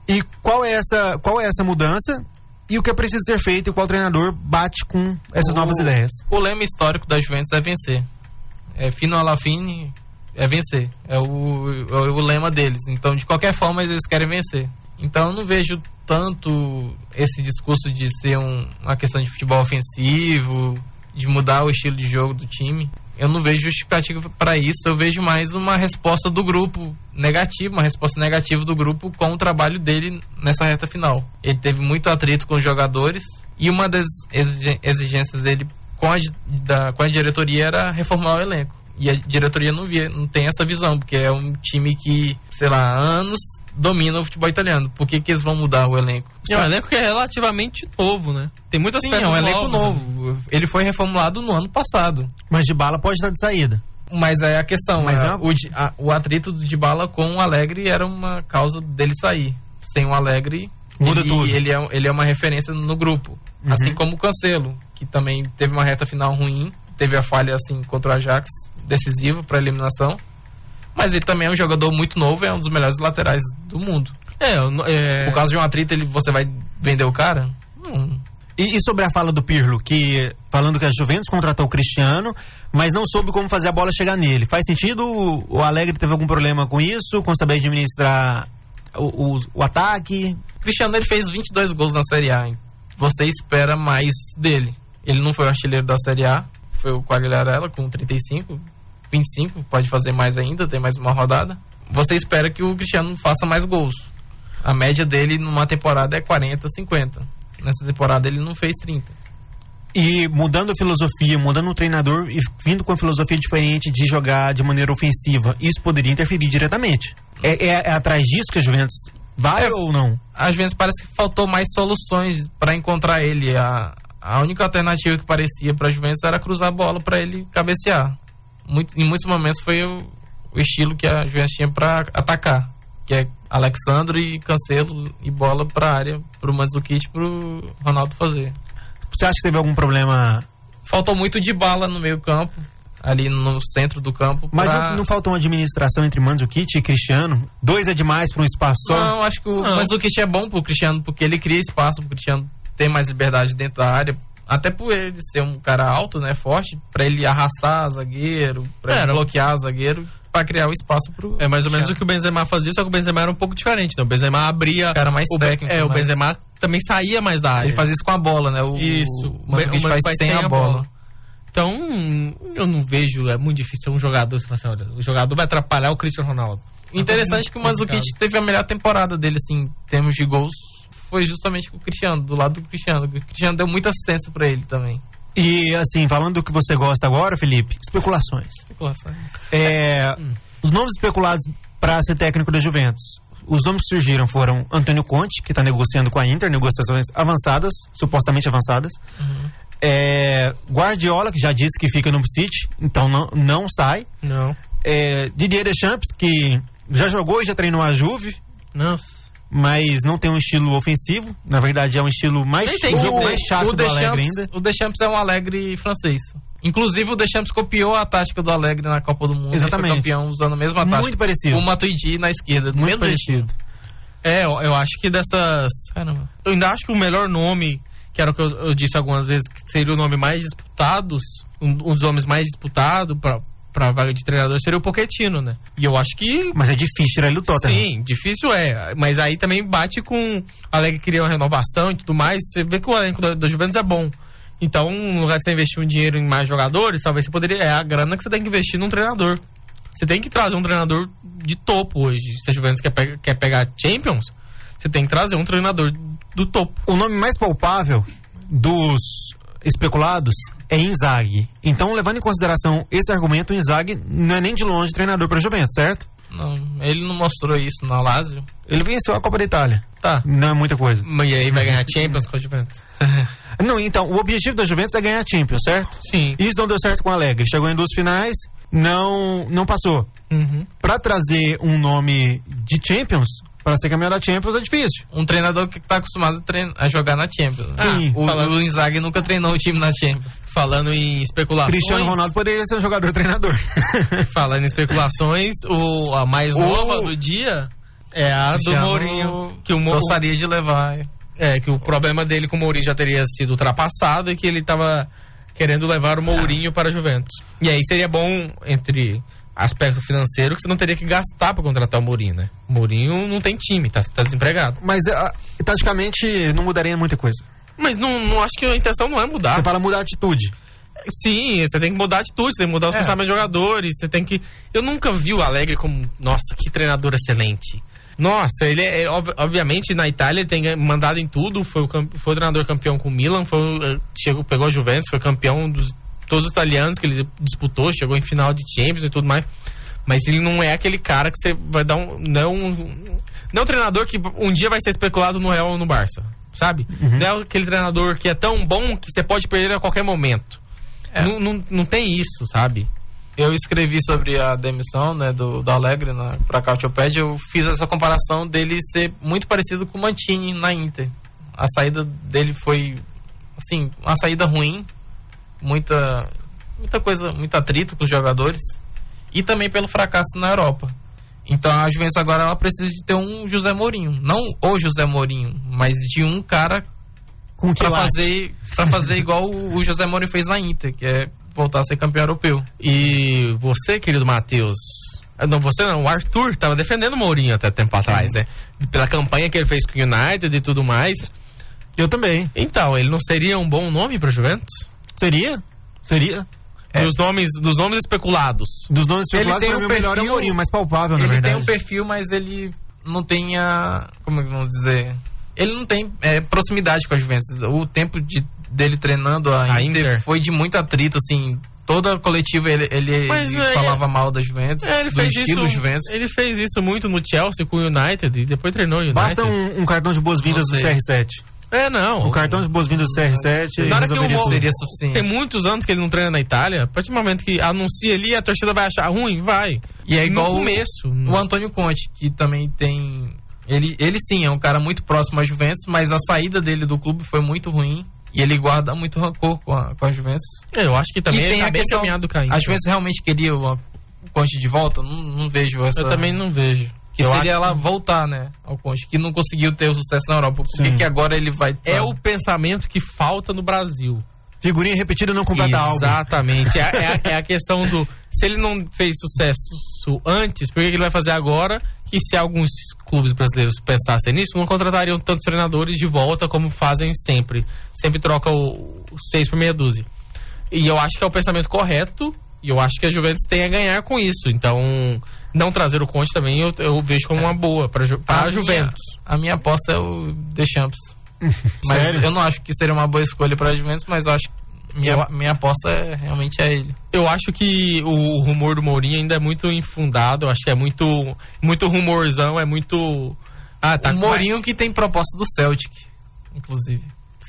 E qual é essa, qual é essa mudança? E o que é preciso ser feito e qual treinador bate com essas O- novas ideias? O lema histórico da Juventus é vencer. É fino alla fine, é vencer. É o, é o lema deles. Então, de qualquer forma, eles querem vencer. Então, eu não vejo tanto esse discurso de ser um- uma questão de futebol ofensivo, de mudar o estilo de jogo do time. Eu não vejo justificativa para isso. Eu vejo mais uma resposta do grupo negativa, uma resposta negativa do grupo com o trabalho dele nessa reta final. Ele teve muito atrito com os jogadores e uma das exigências dele com a, da, com a diretoria era reformar o elenco. E a diretoria não via, não tem essa visão, porque é um time que, sei lá, anos domina o futebol italiano. Por que, que eles vão mudar o elenco? E é um elenco que é relativamente novo, né? Tem muitas Sim, peças é um elenco novas, né? novo. Ele foi reformulado no ano passado. Mas de bala pode estar de saída. Mas é a questão, Mas é, é uma- o, a- o atrito do Dybala com o Alegre era uma causa dele sair. Sem o Alegre, Muda ele, tudo. Ele é, ele é uma referência no grupo. Uhum. Assim como o Cancelo, que também teve uma reta final ruim, teve a falha assim contra o Ajax, decisiva para eliminação. Mas ele também é um jogador muito novo, é um dos melhores laterais do mundo. É, é, Por causa de um atrito, ele, você vai vender o cara? Não. E, e sobre a fala do Pirlo, que falando que a Juventus contratou o Cristiano, mas não soube como fazer a bola chegar nele. Faz sentido? O Alegre teve algum problema com isso? Com saber administrar o, o- o ataque? O Cristiano ele fez 22 gols na Série A. hein? Você espera mais dele. Ele não foi o artilheiro da Série A, foi o Quagliarella com 35, 25, pode fazer mais ainda, tem mais uma rodada. Você espera que o Cristiano faça mais gols. A média dele numa temporada é 40, 50. Nessa temporada ele não fez 30. E mudando a filosofia, mudando o treinador e vindo com a filosofia diferente de jogar de maneira ofensiva, isso poderia interferir diretamente. É, é- é atrás disso que a Juventus vai É. ou não? Às vezes parece que faltou mais soluções para encontrar ele. A, a única alternativa que parecia para a Juventus era cruzar a bola para ele cabecear. Muito, em muitos momentos foi o, o estilo que a Juventus tinha para atacar, que é Alexandre e Cancelo e bola para área para o Mandzukic para o Ronaldo fazer. Você acha que teve algum problema? Faltou muito de bala no meio campo, ali no centro do campo. Mas pra- não, não faltou uma administração entre Mandzukic e Cristiano? Dois é demais para um espaço só? Não, acho que o Não. Mandzukic é bom pro Cristiano, porque ele cria espaço pro Cristiano ter mais liberdade dentro da área. Até por ele ser um cara alto, né, forte, pra ele arrastar zagueiro, pra É, ele bloquear zagueiro, pra criar o espaço pro é mais ou menos o que o Benzema fazia, só que o Benzema era um pouco diferente. Né? O Benzema abria. Cara mais o, técnico, É, o Benzema também saía mais da área. Ele faz isso com a bola, né? O, Isso. O Mandzukic O faz, faz sem a bola. Então, eu não vejo, é muito difícil um jogador, você fala assim, olha, o jogador vai atrapalhar o Cristiano Ronaldo. Interessante que o Mandzukic teve a melhor temporada dele, assim, em termos de gols, foi justamente com o Cristiano, do lado do Cristiano. O Cristiano deu muita assistência pra ele também. E assim, falando do que você gosta agora, Felipe, especulações. Especulações. É, Hum. Os nomes especulados para ser técnico da Juventus. Os nomes que surgiram foram Antônio Conte, que está negociando com a Inter, negociações avançadas, supostamente avançadas. Uhum. É, Guardiola, que já disse que fica no City, então não, não sai. Não. É, Didier Deschamps, que já jogou e já treinou a Juve, Nossa. Mas não tem um estilo ofensivo. Na verdade, é um estilo mais, tem jogo o- mais chato o do Alegre ainda. o Deschamps é um Alegre francês. Inclusive, o Deschamps copiou a tática do Alegre na Copa do Mundo. Exatamente. Campeão usando a mesma tática. Muito parecido. O Matuidi na esquerda, Muito mesmo parecido. É, eu, eu acho que dessas. Caramba. Eu ainda acho que o melhor nome, que era o que eu, eu disse algumas vezes, que seria o nome mais disputados, um, um dos homens mais disputados pra, vaga de treinador seria o Pochettino, né? E eu acho que. Mas é difícil tirar ele do Tottenham. Sim, difícil é. Mas aí também bate com. Alegre queria uma renovação e tudo mais. Você vê que o elenco da, da Juventus é bom. Então, no lugar de você investir um dinheiro em mais jogadores, talvez você poderia. É a grana que você tem que investir num treinador. Você tem que trazer um treinador de topo hoje. Se a Juventus quer, pe- quer pegar Champions, você tem que trazer um treinador do topo. O nome mais palpável dos especulados é Inzaghi. Então, levando em consideração esse argumento, o Inzaghi não é nem de longe treinador para a Juventus, certo? Não, ele não mostrou isso na Lazio. Ele venceu a Copa da Itália. Tá. Não é muita coisa. Mas e aí vai ganhar Champions com a Juventus? Não, então, o objetivo da Juventus é ganhar Champions, certo? Sim. Isso não deu certo com o Alegre. Chegou em duas finais, não, não passou. Uhum. Para trazer um nome de Champions, para ser campeão da Champions é difícil. Um treinador que tá acostumado a, trein- a jogar na Champions. Sim, o, falando- o Inzaghi nunca treinou o time na Champions. Falando em especulações. Cristiano Ronaldo poderia ser um jogador treinador. Falando em especulações, o, a mais O- nova do dia é a do Mourinho. que o Mo- Gostaria de levar. é, que o problema dele com o Mourinho já teria sido ultrapassado e que ele tava querendo levar o Mourinho para a Juventus. E aí seria bom, entre aspecto financeiro, que você não teria que gastar para contratar o Mourinho, né? O Mourinho não tem time, tá, tá desempregado. Mas, ah, taticamente, não mudaria muita coisa. Mas não, não acho que a intenção não é mudar. Você fala mudar a atitude. Sim, você tem que mudar a atitude, você tem que mudar os É. pensamentos dos jogadores, você tem que. Eu nunca vi o Alegre como, nossa, que treinador excelente. Nossa, ele é, é, ob- obviamente na Itália ele tem mandado em tudo, foi o, foi o treinador campeão com o Milan, foi, eh, chegou, pegou a Juventus, foi campeão dos todos os italianos que ele disputou, chegou em final de Champions e tudo mais. Mas ele não é aquele cara que você vai dar um. Não é um, não é um treinador que um dia vai ser especulado no Real ou no Barça, sabe? Não é aquele treinador que é tão bom que você pode perder a qualquer momento. É. Não, não, não tem isso, sabe? Eu escrevi sobre a demissão né, do, do Alegre na, pra Cautiopédia. Eu fiz essa comparação dele ser muito parecido com o Mantini na Inter. A saída dele foi, assim, uma saída ruim. Muita, muita coisa, muito atrito com os jogadores. E também pelo fracasso na Europa. Então a Juventus agora ela precisa de ter um José Mourinho. Não o José Mourinho, mas de um cara Com lado? fazer, pra fazer igual o José Mourinho fez na Inter, que é voltar a ser campeão europeu. E você, querido Matheus. ah, Não, você não, o Arthur tava defendendo o Mourinho até tempo atrás, né? Pela campanha que ele fez com o United e tudo mais. Eu também. Então, ele não seria um bom nome pra Juventus? Seria? Seria? É. Dos, nomes, dos nomes especulados. Dos nomes especulados, tem pra um o melhor é o perfil- Mourinho, mais palpável, na ele verdade. tem um perfil, mas ele não tem a. Como é que vamos dizer? Ele não tem é, proximidade com a Juventus. O tempo de, dele treinando a, A Inter, Inter. foi de muito atrito, assim. Toda a coletiva ele, ele, Mas, ele né, falava mal da Juventus, É, ele do fez estilo isso. Juventus. Ele fez isso muito no Chelsea com o United e depois treinou o United. Basta um, um cartão de boas-vindas do Não sei. CR7. É, não. Um cartão de boas-vindas do CR7 Na hora que o Mo- tudo. Seria suficiente. Tem muitos anos que ele não treina na Itália. A partir do momento que anuncia ali, a torcida vai achar ruim? Vai. E é igual no o- começo. O Antônio Conte, que também tem. Ele, ele sim é um cara muito próximo à Juventus, mas a saída dele do clube foi muito ruim. E ele guarda muito rancor com a, com a Juventus. Eu acho que também e tem tá a bem questão, caminhado caindo. A Juventus realmente queria o, o Conte de volta? Não, não vejo essa. Eu também não vejo. Que Eu seria acho ela voltar, né? Ao Conte, que não conseguiu ter o sucesso na Europa. Por que, que agora ele vai. É sabe? o pensamento que falta no Brasil. Figurinha repetida não completa álbum. Exatamente. É, é a- é a questão do. Se ele não fez sucesso antes, por que que ele vai fazer agora? Que se alguns clubes brasileiros pensassem nisso, não contratariam tantos treinadores de volta como fazem sempre. Sempre troca o, o seis por meia dúzia. E eu acho que é o pensamento correto. E eu acho que a Juventus tem a ganhar com isso. Então, não trazer o Conte também eu, eu vejo como uma boa para a Juventus. A minha aposta é o Deschamps. Mas Sério? eu não acho que seria uma boa escolha para a Juventus, mas eu acho que minha, minha aposta é, realmente é ele. Eu acho que o rumor do Mourinho ainda é muito infundado. Eu acho que é muito, muito rumorzão, é muito. Ah, tá. o Mourinho que tem proposta do Celtic, inclusive.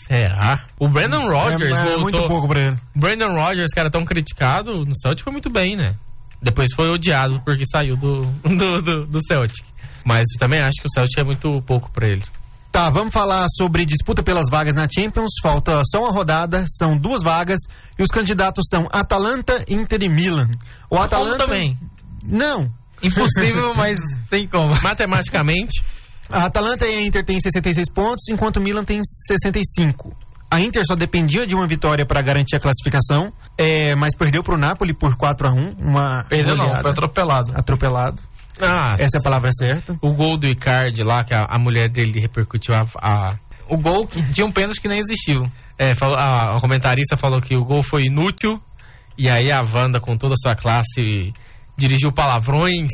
Será? O Brandon Rodgers é, é voltou. muito pouco pra ele. Brandon Rodgers, cara, tão criticado no Celtic foi muito bem, né? Depois foi odiado porque saiu do, do, do, do Celtic. Mas eu também acho que o Celtic é muito pouco pra ele. Tá, vamos falar sobre disputa pelas vagas na Champions. Falta só uma rodada, são duas vagas. E os candidatos são Atalanta, Inter e Milan. O Como Atalanta. também. Não. Impossível, mas tem como. Matematicamente, A Atalanta e a Inter têm 66 pontos, enquanto o Milan tem 65. A Inter só dependia de uma vitória para garantir a classificação, é, mas perdeu para o Napoli por 4 a 1 uma Perdeu não, goleada. foi atropelado. atropelado. ah, Essa é a palavra certa. o gol do Icardi lá, que a, a mulher dele repercutiu a, a, O gol que tinha um pênalti que nem existiu. É, falou, a, a comentarista falou que o gol foi inútil. E aí a Wanda, com toda a sua classe, dirigiu palavrões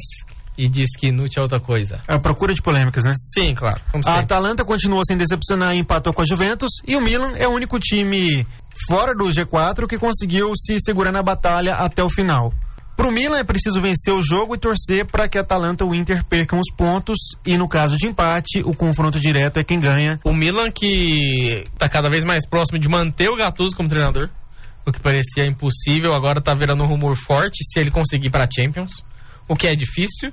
e disse que inútil é outra coisa. É a procura de polêmicas, né? Sim, claro. Como A sempre. Atalanta continuou sem decepcionar e empatou com a Juventus. E o Milan é o único time fora do G4 que conseguiu se segurar na batalha até o final. Pro Milan é preciso vencer o jogo e torcer para que a Atalanta e o Inter percam os pontos. E no caso de empate, o confronto direto é quem ganha. O Milan que tá cada vez mais próximo de manter o Gattuso como treinador. O que parecia impossível, agora tá virando um rumor forte se ele conseguir para Champions. O que é difícil.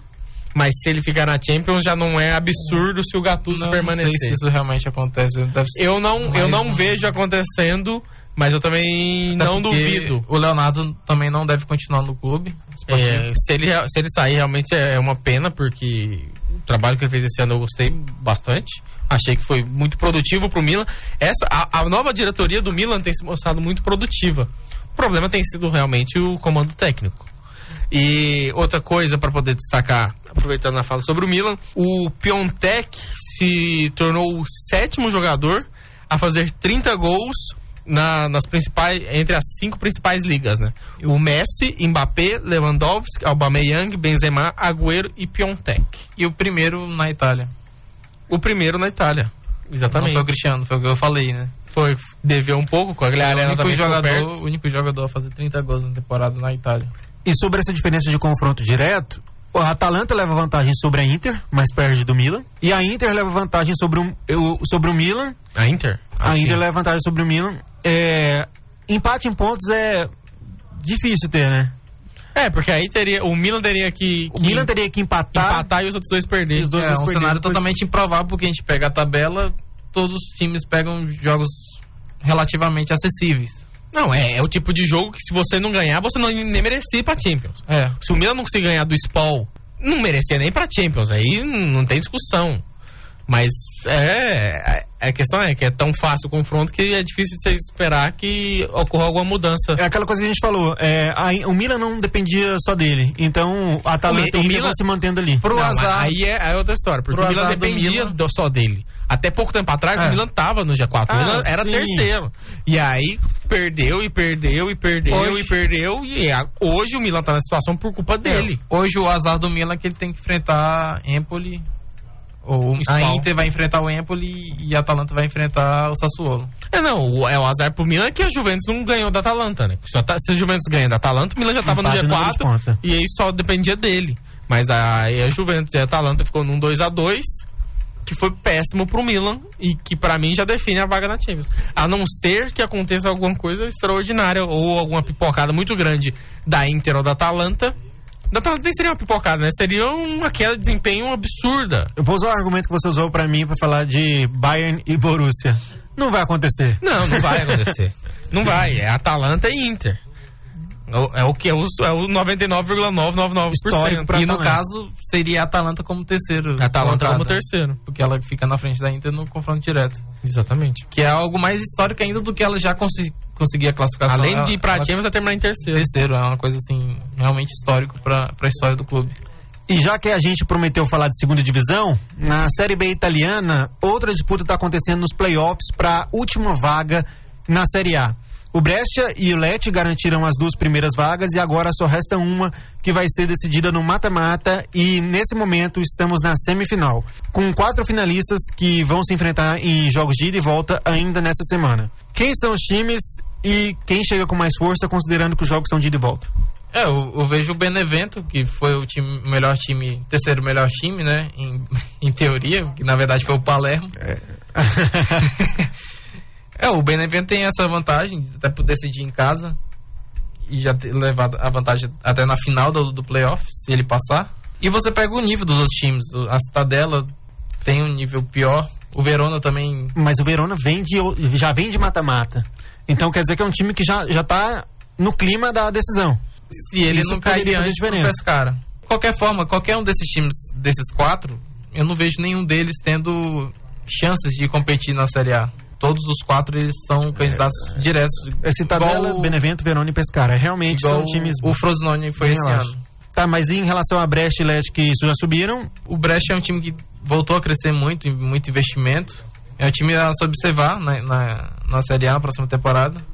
Mas se ele ficar na Champions, já não é absurdo se o Gattuso Não, não permanecer. sei se isso realmente acontece. Eu não, eu não não- vejo acontecendo, mas eu também Até não duvido. O Leonardo também não deve continuar no clube. É, se, ele, se ele sair, realmente é uma pena, porque O trabalho que ele fez esse ano eu gostei bastante. Achei que foi muito produtivo pro Milan. Essa, a, a nova diretoria do Milan tem se mostrado muito produtiva. O problema tem sido realmente o comando técnico. E outra coisa para poder destacar, aproveitando a fala sobre o Milan, o Piontek se tornou o sétimo jogador a fazer 30 gols na, nas principais, entre as cinco principais ligas, né? O Messi, Mbappé, Lewandowski, Aubameyang, Benzema, Agüero e Piontek. E o primeiro na Itália. O primeiro na Itália. Exatamente. Não foi o Cristiano, foi o que eu falei, né? Foi, deveu um pouco com a É o único, jogador, o único jogador a fazer 30 gols na temporada na Itália. E sobre essa diferença de confronto direto, a Atalanta leva vantagem sobre a Inter, mas perde do Milan. E a Inter leva vantagem sobre o, o- sobre o Milan. A Inter? A Ah, sim. Inter leva vantagem sobre o Milan. É, empate em pontos é difícil ter, né? É, porque aí teria. O Milan teria que, O que Milan teria que empatar. empatar e os outros dois perderem. Os dois é vão um perder, cenário depois- totalmente improvável, porque a gente pega a tabela, todos os times pegam jogos relativamente acessíveis. Não, é, é o tipo de jogo que se você não ganhar, você não nem merecia ir pra Champions. É. Se o Milan não conseguir ganhar do Spal, não merecia nem pra Champions. Aí não tem discussão. Mas é. A questão é que é tão fácil o confronto que é difícil de você esperar que ocorra alguma mudança. É aquela coisa que a gente falou. É, a- o Milan não dependia só dele. Então a Atalanta O Mi- o Milan- se mantendo ali. Pro Não, azar. Aí é, aí é outra história, porque o Milan dependia Milan- do- só dele. Até pouco tempo atrás, É. o Milan tava no G4. o Ah, Milan era sim. terceiro. E aí perdeu e perdeu e perdeu Hoje- e perdeu. E a- hoje o Milan tá na situação por culpa dele. Hoje o azar do Milan é que ele tem que enfrentar Empoli. Ou a. Inter vai enfrentar o Empoli e a Atalanta vai enfrentar o Sassuolo. É, não, o, é o azar pro Milan que a Juventus não ganhou da Atalanta, né? Se a, Ta- se a Juventus ganha da Atalanta, o Milan já tava Empate no no número de G4 pontos, é. e aí só dependia dele. Mas aí a Juventus e a Atalanta ficou num 2 a 2 que foi péssimo pro Milan e que pra mim já define a vaga na Champions. A não ser que aconteça alguma coisa extraordinária ou alguma pipocada muito grande da Inter ou da Atalanta. Da Atalanta nem seria uma pipocada, né? Seria uma queda de desempenho absurda. Eu vou usar o argumento que você usou pra mim pra falar de Bayern e Borussia. Não vai acontecer. Não, não vai acontecer. não vai. É Atalanta e Inter. É o- que é o, é o 99,999%. Histórico e no caso, seria a Atalanta como terceiro. A Atalanta como terceiro. Porque ela fica na frente da Inter no confronto direto. Exatamente. Que é algo mais histórico ainda do que ela já consi conseguir a classificação. Além de ir pra ela, Champions, vai terminar em terceiro. terceiro. É uma coisa assim, realmente histórico pra, pra história do clube. E já que a gente prometeu falar de segunda divisão, na Série B italiana, outra disputa está acontecendo nos playoffs para a última vaga na Série A. O Brescia e o Lecce garantiram as duas primeiras vagas e agora só resta uma que vai ser decidida no mata-mata e nesse momento estamos na semifinal, com quatro finalistas que vão se enfrentar em jogos de ida e volta ainda nessa semana. Quem são os times e quem chega com mais força considerando que os jogos são de ida e volta? É, eu, eu vejo o Benevento, que foi o time, melhor time, terceiro melhor time, né? Em, em teoria, que na verdade foi o Palermo. É, o Benevento tem essa vantagem, até por decidir em casa e já ter levado a vantagem até na final do, do playoff, se ele passar. E você pega o nível dos outros times. A Citadela tem um nível pior. O Verona também. Mas o Verona vem de, já vem de mata-mata. Então quer dizer que é um time que já, já tá no clima da decisão. Se ele Isso não fazer antes do. Pescara. De qualquer forma, qualquer um desses times, desses quatro, eu não vejo nenhum deles tendo chances de competir na Série A. Todos os quatro eles são candidatos diretos. É Citadela, Igual o- Benevento, Verona e Pescara. Realmente Igual são times... o Frosinone foi bem esse relaxo. ano. Tá, mas em relação a Brest e Leti, que isso já subiram, O Brecht é um time que voltou a crescer muito, muito investimento. É um time a se observar na, na, na Série A na próxima temporada.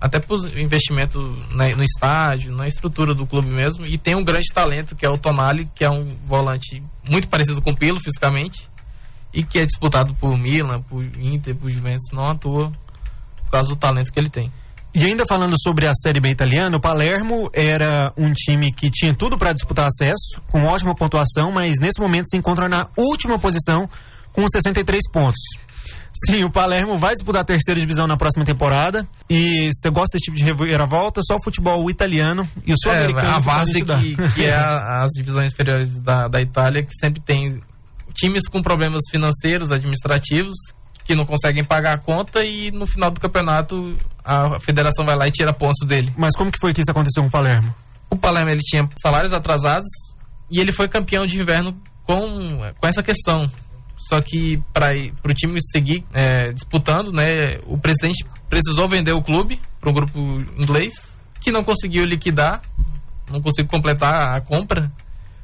Até por investimento na- no estádio, na estrutura do clube mesmo. E tem um grande talento que é o Tonali, que é um volante muito parecido com o Pilo fisicamente. E que é disputado por Milan, por Inter, por Juventus, não à toa, por causa do talento que ele tem. E ainda falando sobre a Série B italiana, o Palermo era um time que tinha tudo para disputar acesso, com ótima pontuação, mas nesse momento se encontra na última posição com 63 pontos. Sim, o Palermo vai disputar a terceira divisão na próxima temporada. E se você gosta desse tipo de reviravolta, só o futebol italiano e o É, sul-americano. a que podem base que, que é a- as divisões inferiores da, da Itália, que sempre tem times com problemas financeiros, administrativos, que não conseguem pagar a conta e no final do campeonato a federação vai lá e tira pontos dele. Mas como que foi que isso aconteceu com o Palermo? O Palermo ele tinha salários atrasados e ele foi campeão de inverno com, com essa questão. Só que para o time seguir é, disputando, né, o presidente precisou vender o clube para um grupo inglês que não conseguiu liquidar, não conseguiu completar a compra.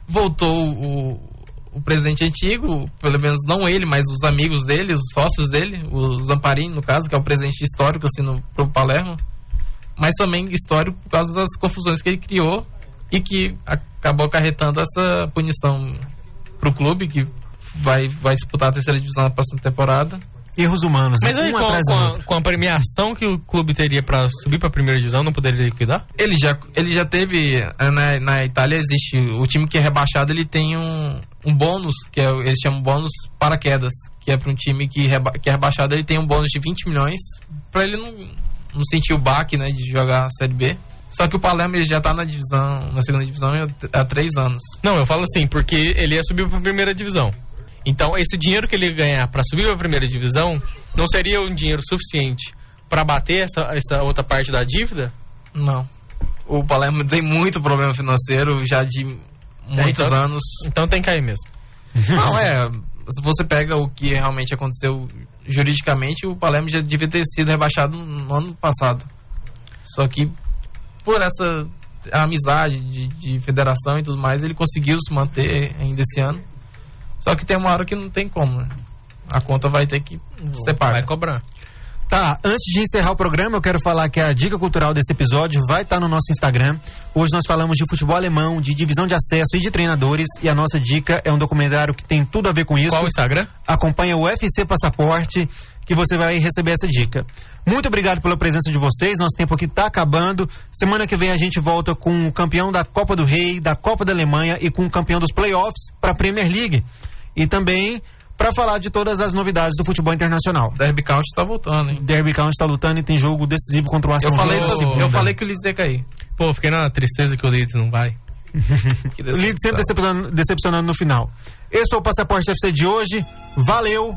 Voltou o, o presidente antigo, pelo menos não ele, mas os amigos dele, os sócios dele, o Zamparini, no caso, que é o presidente histórico assim, no, Palermo, mas também histórico por causa das confusões que ele criou e que acabou acarretando essa punição pro clube, que vai, vai disputar a terceira divisão na próxima temporada. Erros humanos, né? Mas aí, um com, com a, outro. com a premiação que o clube teria pra subir pra primeira divisão, não poderia liquidar? Ele já, ele já teve. eh, Na, na Itália existe. O time que é rebaixado ele tem um, um bônus, que é, eles chamam bônus paraquedas. Que é para um time que, reba, que é rebaixado, ele tem um bônus de 20 milhões. Pra ele não, não sentir o baque né, de jogar a Série B. Só que o Palermo ele já tá na divisão, na segunda divisão há, há três anos. Não, eu falo assim, porque ele ia subir pra primeira divisão. Então, esse dinheiro que ele ia ganhar pra subir pra primeira divisão não seria um dinheiro suficiente pra bater essa, essa outra parte da dívida? Não. O Palermo tem muito problema financeiro já de muitos então- anos. Então tem que cair mesmo. Não, é. Se você pega o que realmente aconteceu juridicamente, o Palermo já devia ter sido rebaixado no ano passado. Só que por essa amizade de, de federação e tudo mais, ele conseguiu se manter ainda esse ano. Só que tem uma hora que não tem como, né? A conta vai ter que ser paga. Vai cobrar. Tá, antes de encerrar o programa, eu quero falar que a dica cultural desse episódio vai estar no nosso Instagram. Hoje nós falamos de futebol alemão, de divisão de acesso e de treinadores. E a nossa dica é um documentário que tem tudo a ver com isso. Qual o Instagram? Acompanha o UFC Passaporte, que você vai receber essa dica. Muito obrigado pela presença de vocês. Nosso tempo aqui está acabando. Semana que vem a gente volta com o campeão da Copa do Rei, da Copa da Alemanha e com o campeão dos playoffs para a Premier League. E também para falar de todas as novidades do futebol internacional. Derby County tá voltando, hein? Derby County está lutando e tem jogo decisivo contra o Aston Eu falei, Villa. sobre- eu falei que o Leeds ia cair. Pô, fiquei na tristeza que o Leeds não vai. Leeds sempre decepção. decepcionando, decepcionando no final. Esse foi o Passaporte FC de hoje. Valeu!